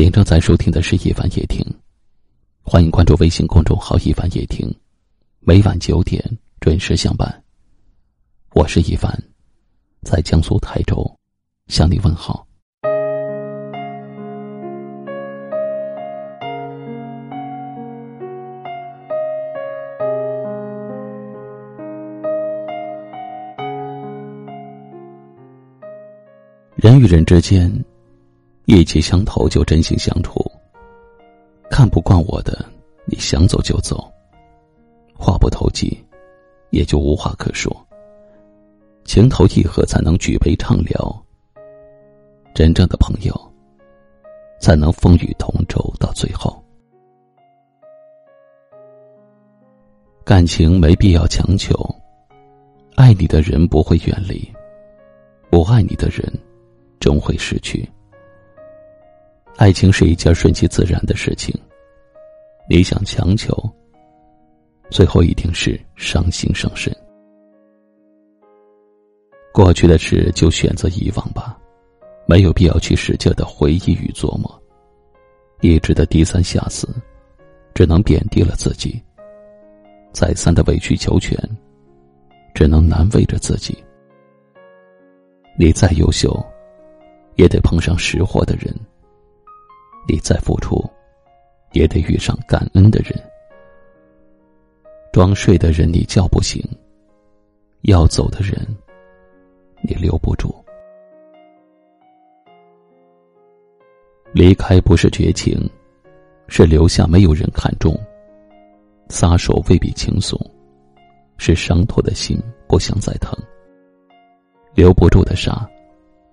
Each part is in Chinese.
您正在收听的是《一凡夜听》，欢迎关注微信公众号“一凡夜听”，每晚九点准时相伴。我是一凡，在江苏泰州向你问好。人与人之间。意气相投就真心相处。看不惯我的，你想走就走。话不投机，也就无话可说。情投意合才能举杯畅聊。真正的朋友，才能风雨同舟到最后。感情没必要强求，爱你的人不会远离，不爱你的人，终会失去。爱情是一件顺其自然的事情，你想强求，最后一定是伤心伤身。过去的事就选择遗忘吧，没有必要去使劲的回忆与琢磨，一直的低三下四，只能贬低了自己；再三的委曲求全，只能难为着自己。你再优秀，也得碰上识货的人。你再付出，也得遇上感恩的人。装睡的人你叫不醒，要走的人你留不住。离开不是绝情，是留下没有人看重。撒手未必轻松，是伤透的心不想再疼。留不住的沙，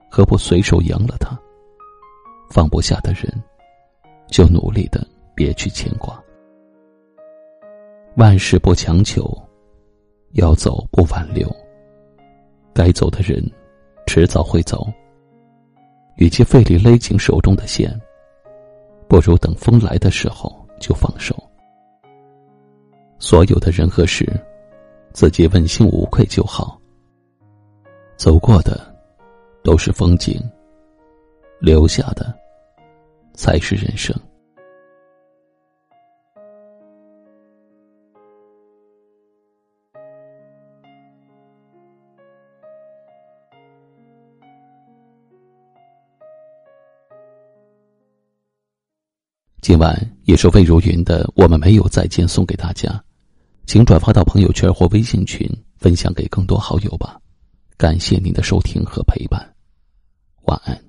何不随手扬了它？放不下的人。就努力的别去牵挂，万事不强求，要走不挽留。该走的人，迟早会走。与其费力勒紧手中的线，不如等风来的时候就放手。所有的人和事，自己问心无愧就好。走过的，都是风景；留下的。才是人生。今晚也是魏如云的《我们没有再见》送给大家，请转发到朋友圈或微信群，分享给更多好友吧。感谢您的收听和陪伴，晚安。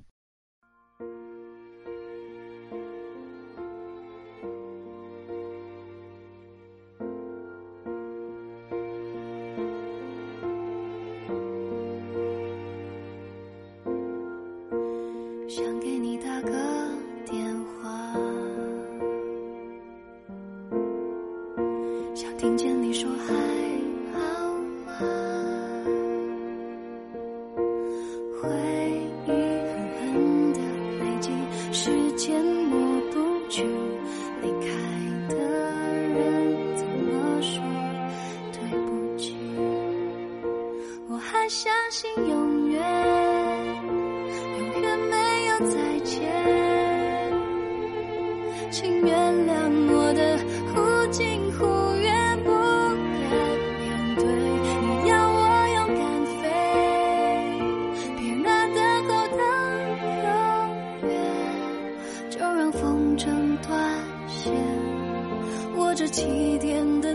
想听见你说还好吗？回忆狠狠的累积，时间抹不去，离开的人怎么说对不起？我还相信永远。永远没有再见，请原着起点的